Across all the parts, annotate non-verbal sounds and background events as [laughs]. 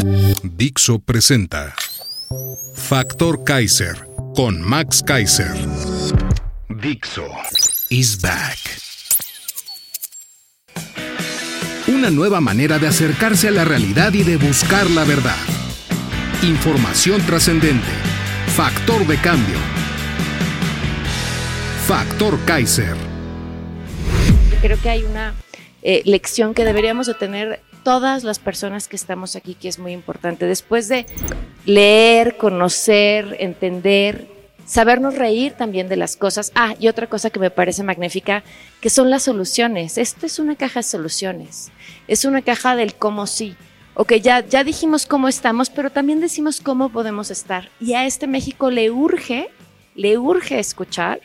Dixo presenta Factor Kaiser con Max Kaiser. Dixo is back. Una nueva manera de acercarse a la realidad y de buscar la verdad. Información trascendente. Factor de cambio. Factor Kaiser. Creo que hay una eh, lección que deberíamos de tener todas las personas que estamos aquí, que es muy importante. Después de leer, conocer, entender, sabernos reír también de las cosas. Ah, y otra cosa que me parece magnífica, que son las soluciones. Esto es una caja de soluciones. Es una caja del cómo sí. Ok, ya, ya dijimos cómo estamos, pero también decimos cómo podemos estar. Y a este México le urge, le urge escuchar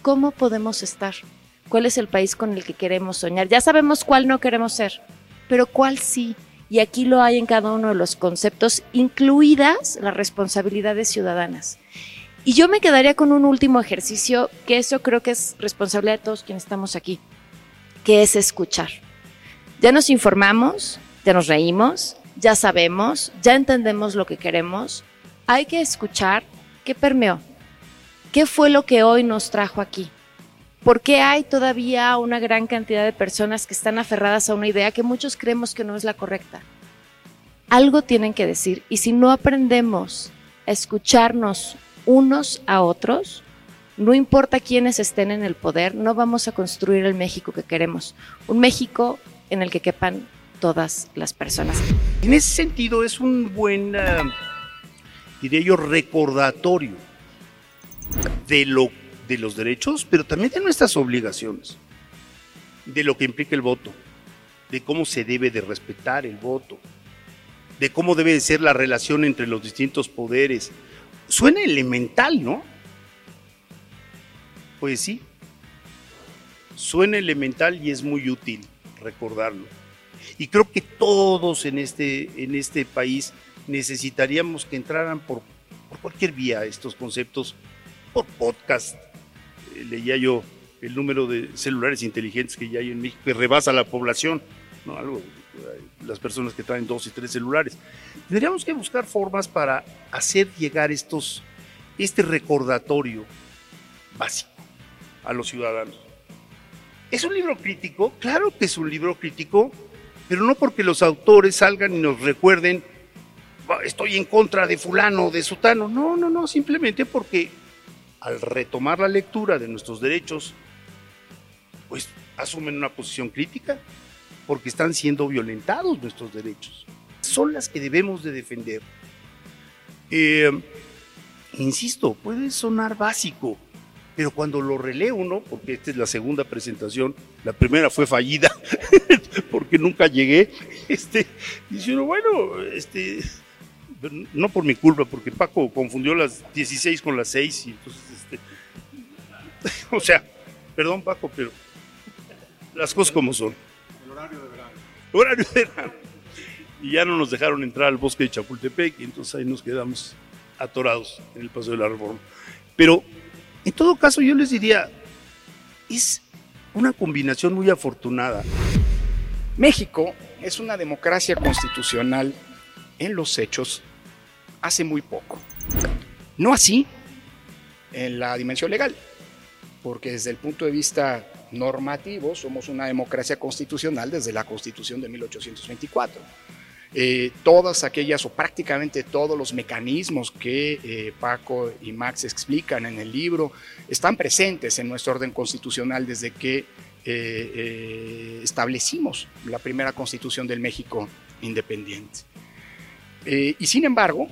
cómo podemos estar. ¿Cuál es el país con el que queremos soñar? Ya sabemos cuál no queremos ser, pero cuál sí. Y aquí lo hay en cada uno de los conceptos, incluidas las responsabilidades ciudadanas. Y yo me quedaría con un último ejercicio, que eso creo que es responsabilidad de todos quienes estamos aquí, que es escuchar. Ya nos informamos, ya nos reímos, ya sabemos, ya entendemos lo que queremos. Hay que escuchar qué permeó, qué fue lo que hoy nos trajo aquí. ¿Por qué hay todavía una gran cantidad de personas que están aferradas a una idea que muchos creemos que no es la correcta? Algo tienen que decir y si no aprendemos a escucharnos unos a otros, no importa quiénes estén en el poder, no vamos a construir el México que queremos. Un México en el que quepan todas las personas. En ese sentido es un buen, uh, diría yo, recordatorio de, lo, de los derechos, pero también de nuestras obligaciones, de lo que implica el voto, de cómo se debe de respetar el voto, de cómo debe de ser la relación entre los distintos poderes. Suena elemental, ¿no? Pues sí, suena elemental y es muy útil recordarlo. Y creo que todos en este, en este país necesitaríamos que entraran por, por cualquier vía estos conceptos, por podcast. Eh, leía yo el número de celulares inteligentes que ya hay en México, que rebasa la población, ¿no? Algo, las personas que traen dos y tres celulares. Tendríamos que buscar formas para hacer llegar estos, este recordatorio básico a los ciudadanos. ¿Es un libro crítico? Claro que es un libro crítico, pero no porque los autores salgan y nos recuerden, estoy en contra de fulano, de sutano. No, no, no, simplemente porque al retomar la lectura de nuestros derechos, pues asumen una posición crítica, porque están siendo violentados nuestros derechos. Son las que debemos de defender. Eh, insisto, puede sonar básico, pero cuando lo relee uno, porque esta es la segunda presentación, la primera fue fallida, [laughs] porque nunca llegué, este, dice uno, bueno, este, no por mi culpa, porque Paco confundió las 16 con las 6, y entonces, este, [laughs] o sea, perdón Paco, pero las cosas como son. El horario de verano. Horario de verano. Y ya no nos dejaron entrar al bosque de Chapultepec, y entonces ahí nos quedamos atorados en el Paso de la Reforma. Pero en todo caso, yo les diría, es una combinación muy afortunada. México es una democracia constitucional en los hechos hace muy poco. No así en la dimensión legal, porque desde el punto de vista normativo somos una democracia constitucional desde la Constitución de 1824. Eh, todas aquellas o prácticamente todos los mecanismos que eh, Paco y Max explican en el libro están presentes en nuestro orden constitucional desde que eh, establecimos la primera constitución del México independiente. y sin embargo,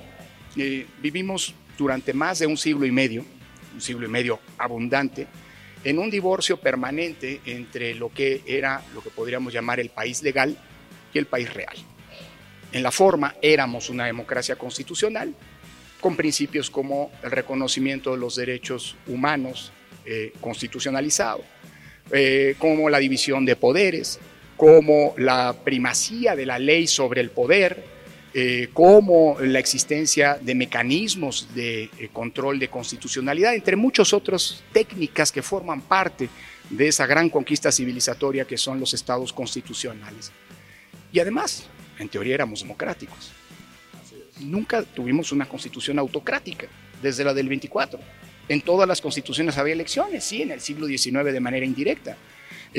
vivimos durante más de un siglo y medio, un siglo y medio abundante, en un divorcio permanente entre lo que era lo que podríamos llamar el país legal que el país real. En la forma éramos una democracia constitucional, con principios como el reconocimiento de los derechos humanos eh, constitucionalizado, eh, como la división de poderes, como la primacía de la ley sobre el poder, eh, como la existencia de mecanismos de control de constitucionalidad, entre muchas otras técnicas que forman parte de esa gran conquista civilizatoria que son los estados constitucionales. Y además, en teoría éramos democráticos. Nunca tuvimos una constitución autocrática, desde la del 24. En todas las constituciones había elecciones, sí, en el siglo XIX de manera indirecta.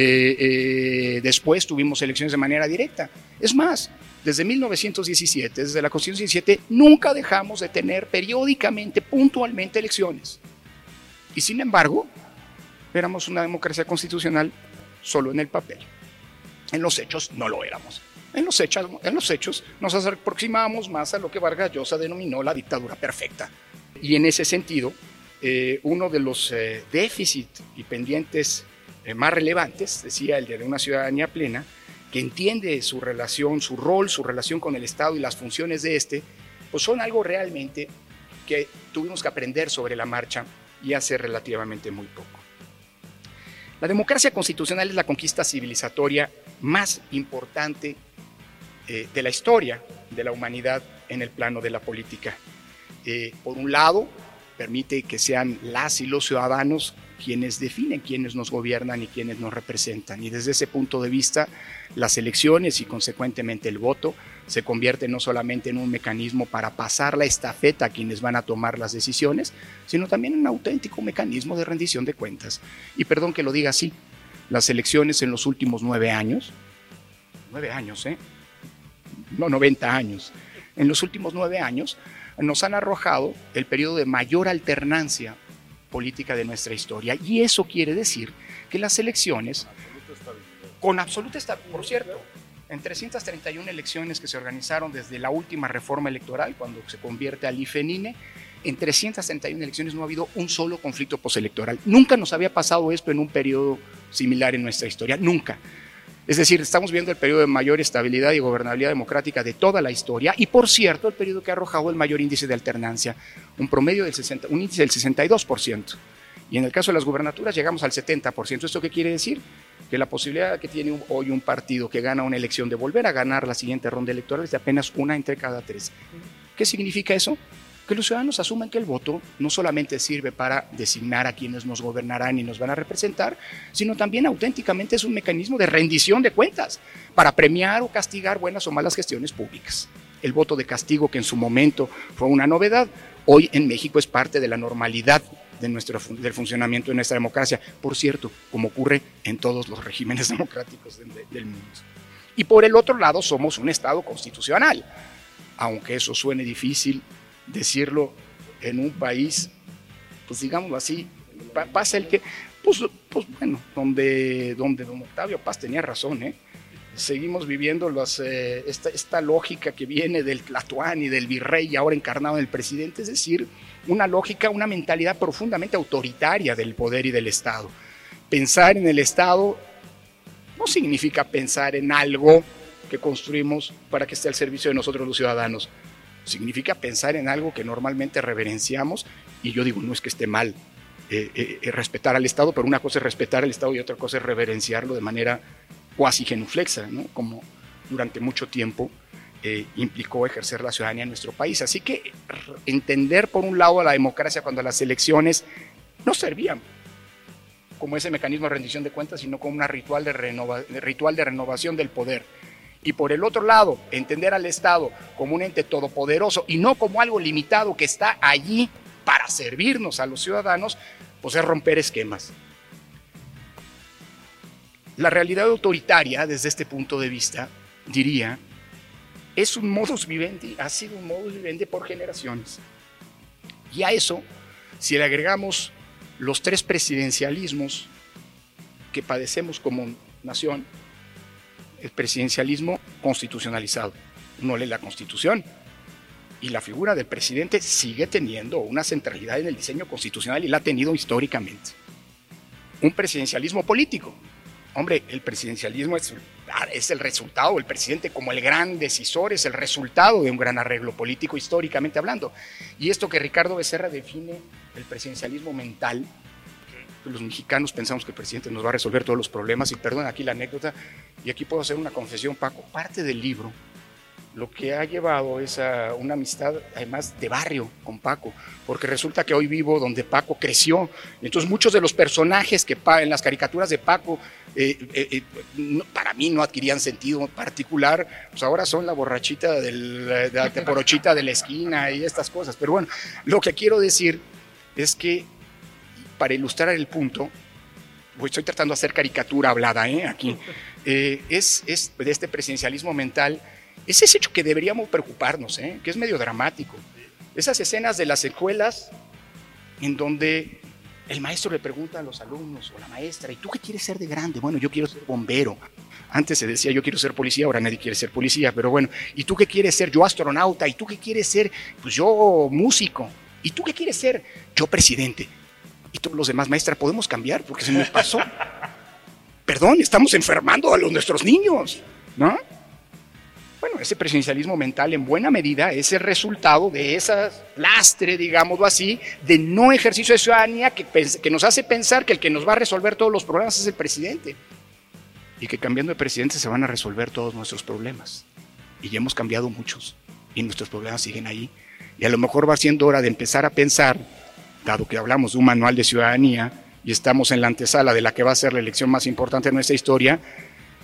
Eh, eh, después tuvimos elecciones de manera directa. Es más, desde 1917, desde la Constitución 17, nunca dejamos de tener periódicamente, puntualmente elecciones. Y sin embargo, éramos una democracia constitucional solo en el papel. En los hechos no lo éramos. En los, hechos, en los hechos nos aproximábamos más a lo que Vargas Llosa denominó la dictadura perfecta. Y en ese sentido, eh, uno de los eh, déficits y pendientes más relevantes, decía el de una ciudadanía plena, que entiende su relación, su rol, su relación con el Estado y las funciones de este, pues son algo realmente que tuvimos que aprender sobre la marcha y hace relativamente muy poco. La democracia constitucional es la conquista civilizatoria más importante eh, de la historia de la humanidad en el plano de la política. Eh, por un lado, permite que sean las y los ciudadanos quienes definen quiénes nos gobiernan y quienes nos representan. Y desde ese punto de vista, las elecciones y consecuentemente el voto se convierte no solamente en un mecanismo para pasar la estafeta a quienes van a tomar las decisiones, sino también un auténtico mecanismo de rendición de cuentas. Y perdón que lo diga así, las elecciones en los últimos nueve años, nueve años, ¿eh? no 90 años, en los últimos nueve años, nos han arrojado el periodo de mayor alternancia política de nuestra historia. Y eso quiere decir que las elecciones, con absoluta estabilidad, por cierto, en 331 elecciones que se organizaron desde la última reforma electoral, cuando se convierte al IFENINE, en 331 elecciones no ha habido un solo conflicto postelectoral. Nunca nos había pasado esto en un periodo similar en nuestra historia, nunca. Es decir, estamos viendo el periodo de mayor estabilidad y gobernabilidad democrática de toda la historia y, por cierto, el periodo que ha arrojado el mayor índice de alternancia, un promedio del 60, un índice del 62%. Y en el caso de las gubernaturas llegamos al 70%. ¿Esto qué quiere decir? Que la posibilidad que tiene hoy un partido que gana una elección de volver a ganar la siguiente ronda electoral es de apenas una entre cada tres. ¿Qué significa eso? Que los ciudadanos asumen que el voto no solamente sirve para designar a quienes nos gobernarán y nos van a representar, sino también auténticamente es un mecanismo de rendición de cuentas para premiar o castigar buenas o malas gestiones públicas. El voto de castigo, que en su momento fue una novedad, hoy en México es parte de la normalidad de nuestro, del funcionamiento de nuestra democracia, por cierto, como ocurre en todos los regímenes [laughs] democráticos del mundo. Y por el otro lado, somos un Estado constitucional, aunque eso suene difícil decirlo en un país, pues digámoslo así, pasa el que, pues, pues, bueno, donde, donde don Octavio Paz tenía razón, ¿eh? seguimos viviendo las, eh, esta, esta, lógica que viene del Tlatuán y del virrey ahora encarnado en el presidente, es decir, una lógica, una mentalidad profundamente autoritaria del poder y del Estado. Pensar en el Estado no significa pensar en algo que construimos para que esté al servicio de nosotros los ciudadanos significa pensar en algo que normalmente reverenciamos, y yo digo, no es que esté mal eh, eh, eh, respetar al Estado, pero una cosa es respetar al Estado y otra cosa es reverenciarlo de manera cuasi genuflexa, ¿no? como durante mucho tiempo implicó ejercer la ciudadanía en nuestro país. Así que entender por un lado a la democracia cuando las elecciones no servían como ese mecanismo de rendición de cuentas, sino como un ritual de, ritual de renovación del poder y por el otro lado, entender al Estado como un ente todopoderoso y no como algo limitado que está allí para servirnos a los ciudadanos, pues es romper esquemas. La realidad autoritaria, desde este punto de vista, diría, es un modus vivendi, ha sido un modus vivendi por generaciones. Y a eso, si le agregamos los tres presidencialismos que padecemos como nación, el presidencialismo constitucionalizado. no lee la constitución y la figura del presidente sigue teniendo una centralidad en el diseño constitucional y la ha tenido históricamente. Un presidencialismo político, Hombre, el presidencialismo es, es, el resultado, el presidente como el gran decisor es el resultado de un gran arreglo político históricamente hablando. Y esto que Ricardo Becerra define el presidencialismo mental, los mexicanos pensamos que el presidente nos va a resolver todos los problemas, y perdón aquí la anécdota, y aquí puedo hacer una confesión, Paco, parte del libro lo que ha llevado es a una amistad además de barrio con Paco, porque resulta que hoy vivo donde Paco creció. Entonces muchos de los personajes que en las caricaturas de Paco eh, eh, eh, para mí no adquirían sentido particular, pues ahora son la borrachita del, de la teporochita de la esquina y estas cosas. Pero bueno, lo que quiero decir es que para ilustrar el punto, pues estoy tratando de hacer caricatura hablada aquí, es, es de este presidencialismo mental ese es hecho que deberíamos preocuparnos, ¿eh? que es medio dramático. Esas escenas de las escuelas en donde el maestro le pregunta a los alumnos o la maestra, ¿y tú qué quieres ser de grande? Bueno, yo quiero ser bombero. Antes se decía, yo quiero ser policía, ahora nadie quiere ser policía, pero bueno, ¿y tú qué quieres ser? Yo astronauta, ¿y tú qué quieres ser? Pues yo músico. ¿Y tú qué quieres ser? Yo presidente. Y todos los demás, maestra, ¿podemos cambiar? Porque se me pasó. Perdón, estamos enfermando a los, nuestros niños, ¿no? Bueno, ese presidencialismo mental en buena medida es el resultado de ese lastre, digámoslo así, de no ejercicio de ciudadanía que, que nos hace pensar que el que nos va a resolver todos los problemas es el presidente. Y que cambiando de presidente se van a resolver todos nuestros problemas. Y ya hemos cambiado muchos y nuestros problemas siguen ahí. Y a lo mejor va siendo hora de empezar a pensar, dado que hablamos de un manual de ciudadanía y estamos en la antesala de la que va a ser la elección más importante de nuestra historia,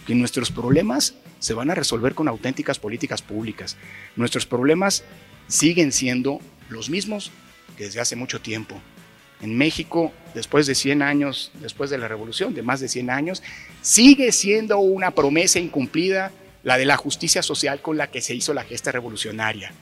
que nuestros problemas se van a resolver con auténticas políticas públicas. Nuestros problemas siguen siendo los mismos que desde hace mucho tiempo. En México, después de 100 años, después de la revolución, de más de 100 años, sigue siendo una promesa incumplida la de la justicia social con la que se hizo la gesta revolucionaria.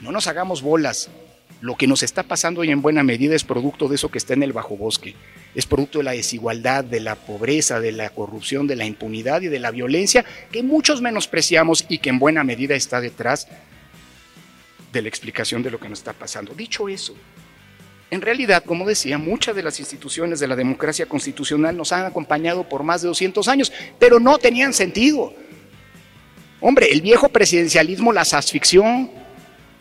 No nos hagamos bolas, lo que nos está pasando hoy en buena medida es producto de eso que está en el bajo bosque, es producto de la desigualdad, de la pobreza, de la corrupción, de la impunidad y de la violencia que muchos menospreciamos y que en buena medida está detrás de la explicación de lo que nos está pasando. Dicho eso, en realidad, como decía, muchas de las instituciones de la democracia constitucional nos han acompañado por más de 200 años, pero no tenían sentido. Hombre, el viejo presidencialismo las asfixió,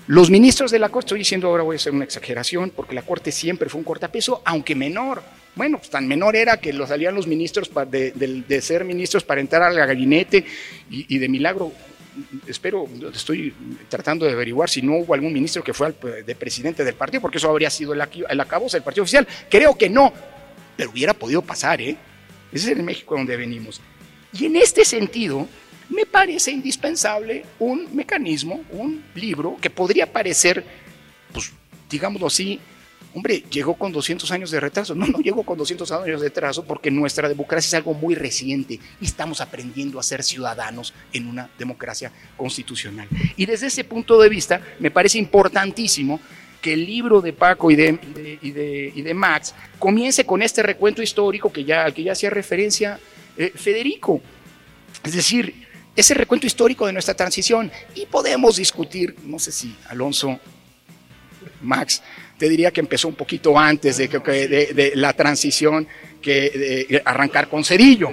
los ministros de la Corte, estoy diciendo ahora voy a hacer una exageración, porque la Corte siempre fue un cortapeso, aunque menor. Bueno, pues tan menor era que los salían los ministros de, ser ministros para entrar al gabinete y, de milagro, espero, estoy tratando de averiguar si no hubo algún ministro que fue de presidente del partido, porque eso habría sido el, el acabose del partido oficial. Creo que no, pero hubiera podido pasar, ¿eh? Ese es el México donde venimos. Y en este sentido, me parece indispensable un mecanismo, un libro que podría parecer, pues digámoslo así, hombre, llegó con 200 años de retraso. No, no llegó con 200 años de retraso porque nuestra democracia es algo muy reciente y estamos aprendiendo a ser ciudadanos en una democracia constitucional. Y desde ese punto de vista, me parece importantísimo que el libro de Paco y de, y de, Max comience con este recuento histórico que ya, al que ya hacía referencia eh, Federico. Es decir, ese recuento histórico de nuestra transición y podemos discutir, no sé si Alonso, Max, te diría que empezó un poquito antes de, de, la transición que arrancar con Cedillo.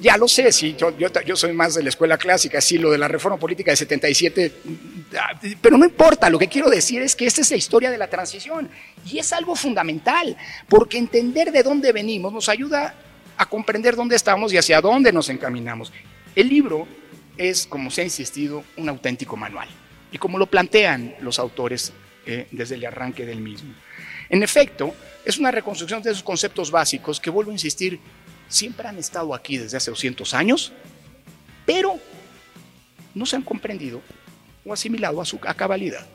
Ya lo sé, sí, yo, yo, soy más de la escuela clásica, sí, lo de la reforma política de 77, pero no importa, lo que quiero decir es que esta es la historia de la transición y es algo fundamental, porque entender de dónde venimos nos ayuda a comprender dónde estamos y hacia dónde nos encaminamos. El libro es, como se ha insistido, un auténtico manual, y como lo plantean los autores eh, desde el arranque del mismo. En efecto, es una reconstrucción de esos conceptos básicos que, vuelvo a insistir, siempre han estado aquí desde hace 200 años, pero no se han comprendido o asimilado a su cabalidad.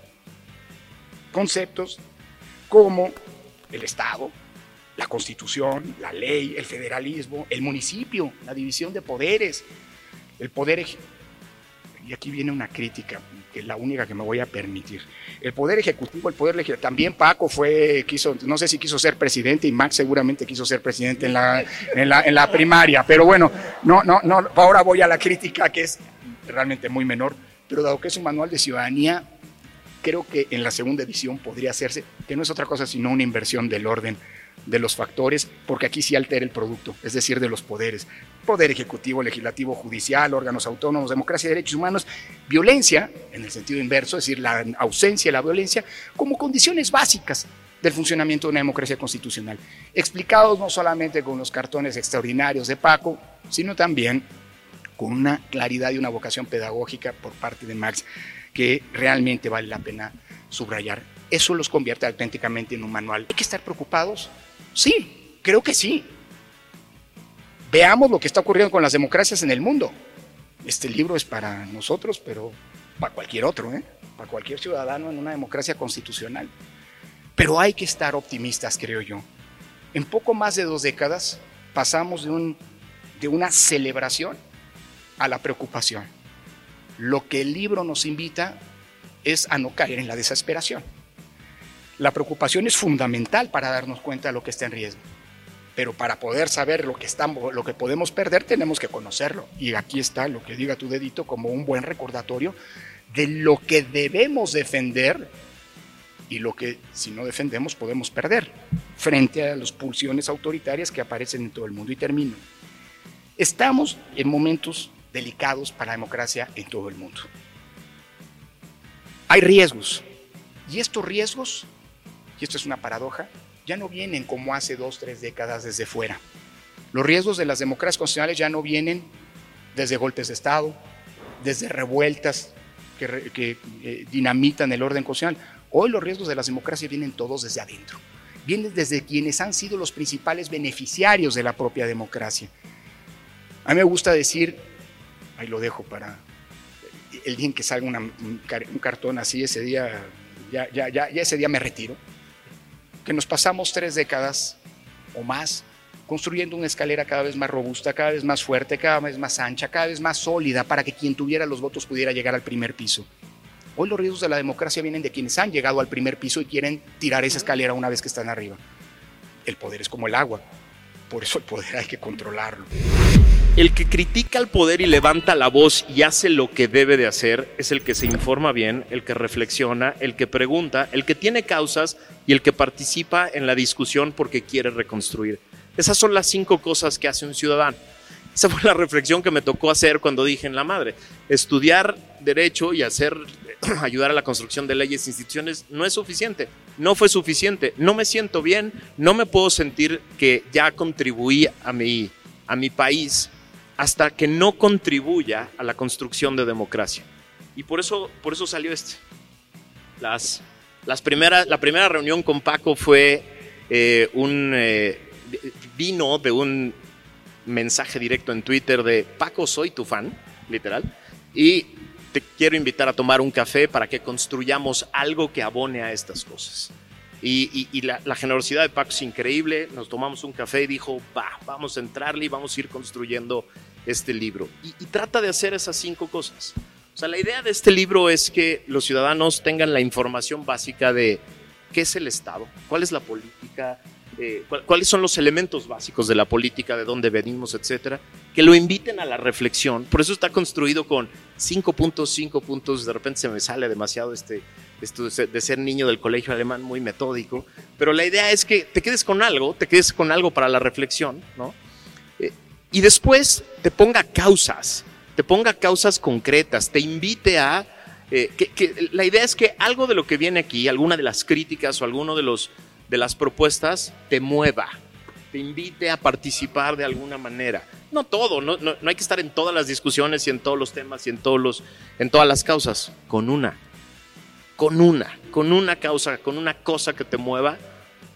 Conceptos como el Estado, la Constitución, la ley, el federalismo, el municipio, la división de poderes, el poder, y aquí viene una crítica, que es la única que me voy a permitir. El poder ejecutivo, el poder legislativo, también Paco fue, quiso, no sé si quiso ser presidente y Max seguramente quiso ser presidente en la, en la, en la primaria, pero bueno, no, no, no, ahora voy a la crítica que es realmente muy menor, pero dado que es un manual de ciudadanía, creo que en la segunda edición podría hacerse, que no es otra cosa sino una inversión del orden de los factores, porque aquí sí altera el producto, es decir, de los poderes. Poder ejecutivo, legislativo, judicial, órganos autónomos, democracia derechos humanos, violencia, en el sentido inverso, es decir, la ausencia de la violencia, como condiciones básicas del funcionamiento de una democracia constitucional, explicados no solamente con los cartones extraordinarios de Paco, sino también con una claridad y una vocación pedagógica por parte de Max que realmente vale la pena subrayar. Eso los convierte auténticamente en un manual. ¿Hay que estar preocupados? Sí, creo que sí. Veamos lo que está ocurriendo con las democracias en el mundo. Este libro es para nosotros, pero para cualquier otro, ¿eh? para cualquier ciudadano en una democracia constitucional. Pero hay que estar optimistas, creo yo. En poco más de dos décadas pasamos de, un, de una celebración a la preocupación. Lo que el libro nos invita es a no caer en la desesperación. La preocupación es fundamental para darnos cuenta de lo que está en riesgo. Pero para poder saber lo que, estamos, lo que podemos perder, tenemos que conocerlo. Y aquí está lo que diga tu dedito como un buen recordatorio de lo que debemos defender y lo que si no defendemos podemos perder frente a las pulsiones autoritarias que aparecen en todo el mundo. Y termino. Estamos en momentos delicados para la democracia en todo el mundo. Hay riesgos. Y estos riesgos, y esto es una paradoja, ya no vienen como hace dos, tres décadas desde fuera. Los riesgos de las democracias constitucionales ya no vienen desde golpes de Estado, desde revueltas que, eh, dinamitan el orden constitucional. Hoy los riesgos de las democracias vienen todos desde adentro. Vienen desde quienes han sido los principales beneficiarios de la propia democracia. A mí me gusta decir ahí lo dejo para el día en que salga un, cartón así, ese día, ya, ya, ya, ya ese día me retiro, que nos pasamos tres décadas o más construyendo una escalera cada vez más robusta, cada vez más fuerte, cada vez más ancha, cada vez más sólida para que quien tuviera los votos pudiera llegar al primer piso. Hoy los riesgos de la democracia vienen de quienes han llegado al primer piso y quieren tirar esa escalera una vez que están arriba. El poder es como el agua, por eso el poder hay que controlarlo. El que critica al poder y levanta la voz y hace lo que debe de hacer es el que se informa bien, el que reflexiona, el que pregunta, el que tiene causas y el que participa en la discusión porque quiere reconstruir. Esas son las cinco cosas que hace un ciudadano. Esa fue la reflexión que me tocó hacer cuando dije en la madre. Estudiar derecho y hacer [clears throat] ayudar a la construcción de leyes e instituciones no es suficiente. No fue suficiente. No me siento bien. No me puedo sentir que ya contribuí a mi, a mi país hasta que no contribuya a la construcción de democracia. Y por eso, por eso salió este. Las, las primeras, la primera reunión con Paco fue eh, un eh, vino de un mensaje directo en Twitter de Paco, soy tu fan, literal, y te quiero invitar a tomar un café para que construyamos algo que abone a estas cosas. Y, la, generosidad de Paco es increíble. Nos tomamos un café y dijo, va, vamos a entrarle y vamos a ir construyendo este libro. Y, y, trata de hacer esas cinco cosas. O sea, la idea de este libro es que los ciudadanos tengan la información básica de qué es el Estado, cuál es la política, eh, cuáles son los elementos básicos de la política, de dónde venimos, etcétera, que lo inviten a la reflexión. Por eso está construido con cinco puntos, cinco puntos. De repente se me sale demasiado este, de ser niño del colegio alemán muy metódico. Pero la idea es que te quedes con algo, te quedes con algo para la reflexión, ¿no? Eh, y después te ponga causas, te ponga causas concretas, te invite a eh, que, la idea es que algo de lo que viene aquí, alguna de las críticas o alguno de de las propuestas te mueva, te invite a participar de alguna manera. No todo, no, no, hay que estar en todas las discusiones y en todos los temas y en, todos los, en todas las causas, con una, con una, con una causa, con una cosa que te mueva,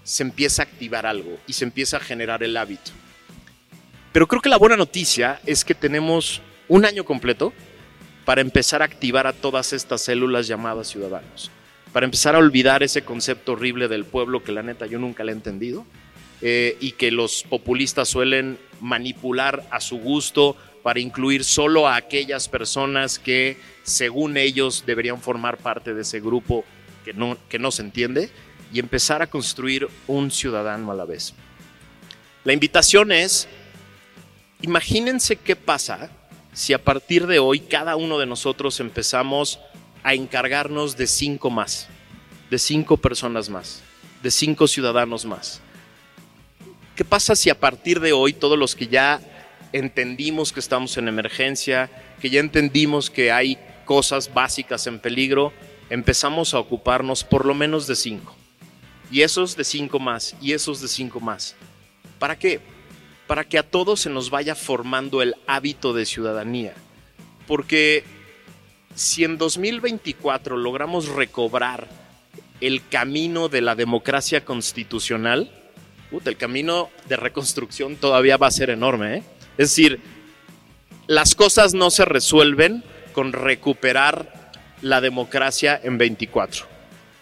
se empieza a activar algo y se empieza a generar el hábito. Pero creo que la buena noticia es que tenemos un año completo para empezar a activar a todas estas células llamadas ciudadanos para empezar a olvidar ese concepto horrible del pueblo que la neta yo nunca le he entendido eh, y que los populistas suelen manipular a su gusto para incluir solo a aquellas personas que según ellos deberían formar parte de ese grupo que no, que no se entiende y empezar a construir un ciudadano a la vez. La invitación es, imagínense qué pasa si a partir de hoy cada uno de nosotros empezamos a encargarnos de cinco más, de cinco personas más, de cinco ciudadanos más. ¿Qué pasa si a partir de hoy todos los que ya entendimos que estamos en emergencia, que ya entendimos que hay cosas básicas en peligro, empezamos a ocuparnos por lo menos de cinco? Y esos de cinco más, y esos de cinco más. ¿Para qué? Para que a todos se nos vaya formando el hábito de ciudadanía. Porque si en 2024 logramos recobrar el camino de la democracia constitucional, el camino de reconstrucción todavía va a ser enorme. ¿eh? Es decir, las cosas no se resuelven con recuperar la democracia en 24.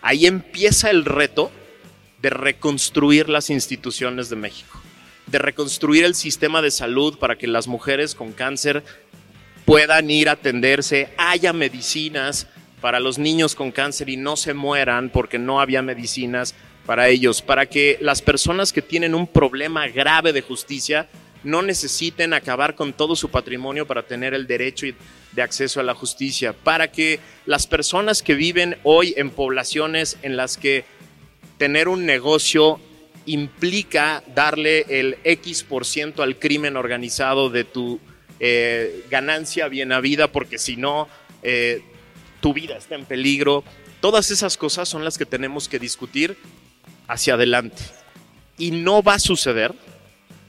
Ahí empieza el reto de reconstruir las instituciones de México, de reconstruir el sistema de salud para que las mujeres con cáncer puedan ir a atenderse, haya medicinas para los niños con cáncer y no se mueran porque no había medicinas para ellos, para que las personas que tienen un problema grave de justicia no necesiten acabar con todo su patrimonio para tener el derecho de acceso a la justicia, para que las personas que viven hoy en poblaciones en las que tener un negocio implica darle el X por ciento al crimen organizado de tu eh, ganancia bien habida, porque si no, eh, tu vida está en peligro. Todas esas cosas son las que tenemos que discutir hacia adelante. Y no va a suceder,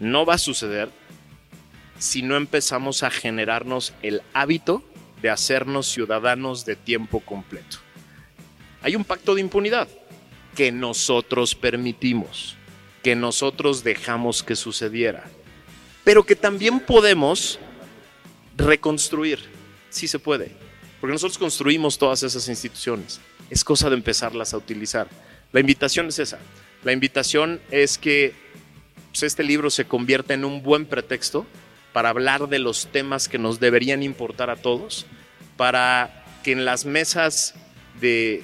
no va a suceder si no empezamos a generarnos el hábito de hacernos ciudadanos de tiempo completo. Hay un pacto de impunidad que nosotros permitimos, que nosotros dejamos que sucediera, pero que también podemos reconstruir. Sí se puede, porque nosotros construimos todas esas instituciones. Es cosa de empezarlas a utilizar. La invitación es esa. La invitación es que pues, este libro se convierta en un buen pretexto para hablar de los temas que nos deberían importar a todos, para que en las mesas de,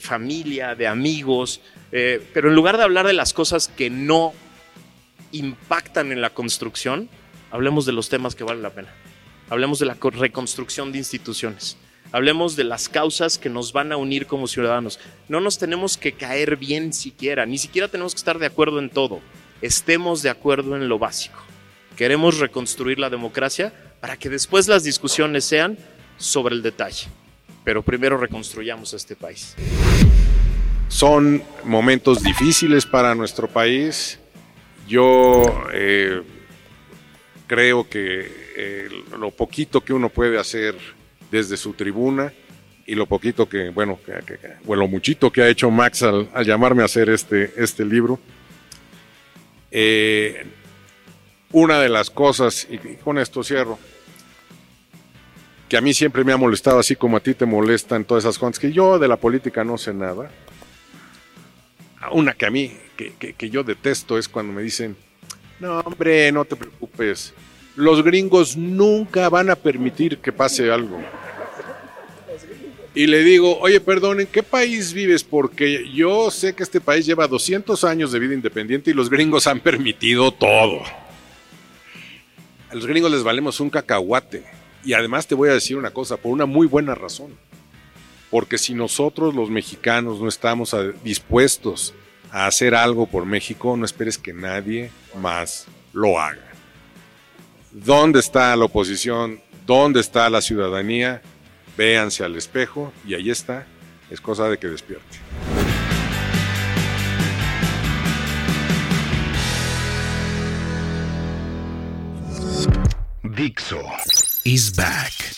familia, de amigos, eh, pero en lugar de hablar de las cosas que no impactan en la construcción, hablemos de los temas que valen la pena. Hablemos de la reconstrucción de instituciones. Hablemos de las causas que nos van a unir como ciudadanos. No nos tenemos que caer bien siquiera, ni siquiera tenemos que estar de acuerdo en todo. Estemos de acuerdo en lo básico. Queremos reconstruir la democracia para que después las discusiones sean sobre el detalle. Pero primero reconstruyamos este país. Son momentos difíciles para nuestro país. Yo eh, creo que eh, lo poquito que uno puede hacer desde su tribuna y lo poquito que, bueno, o lo muchito que ha hecho Max al, llamarme a hacer este, este libro. Eh, una de las cosas, y con esto cierro, que a mí siempre me ha molestado, así como a ti te molestan todas esas cosas, que yo de la política no sé nada. Una que a mí, que, que yo detesto es cuando me dicen, no hombre, no te preocupes, los gringos nunca van a permitir que pase algo. Y le digo, oye, perdón, ¿en qué país vives? Porque yo sé que este país lleva 200 años de vida independiente y los gringos han permitido todo. A los gringos les valemos un cacahuate. Y además te voy a decir una cosa, por una muy buena razón. Porque si nosotros los mexicanos no estamos dispuestos a hacer algo por México, no esperes que nadie más lo haga. ¿Dónde está la oposición? ¿Dónde está la ciudadanía? Véanse al espejo y ahí está. Es cosa de que despierte. Dixo is back.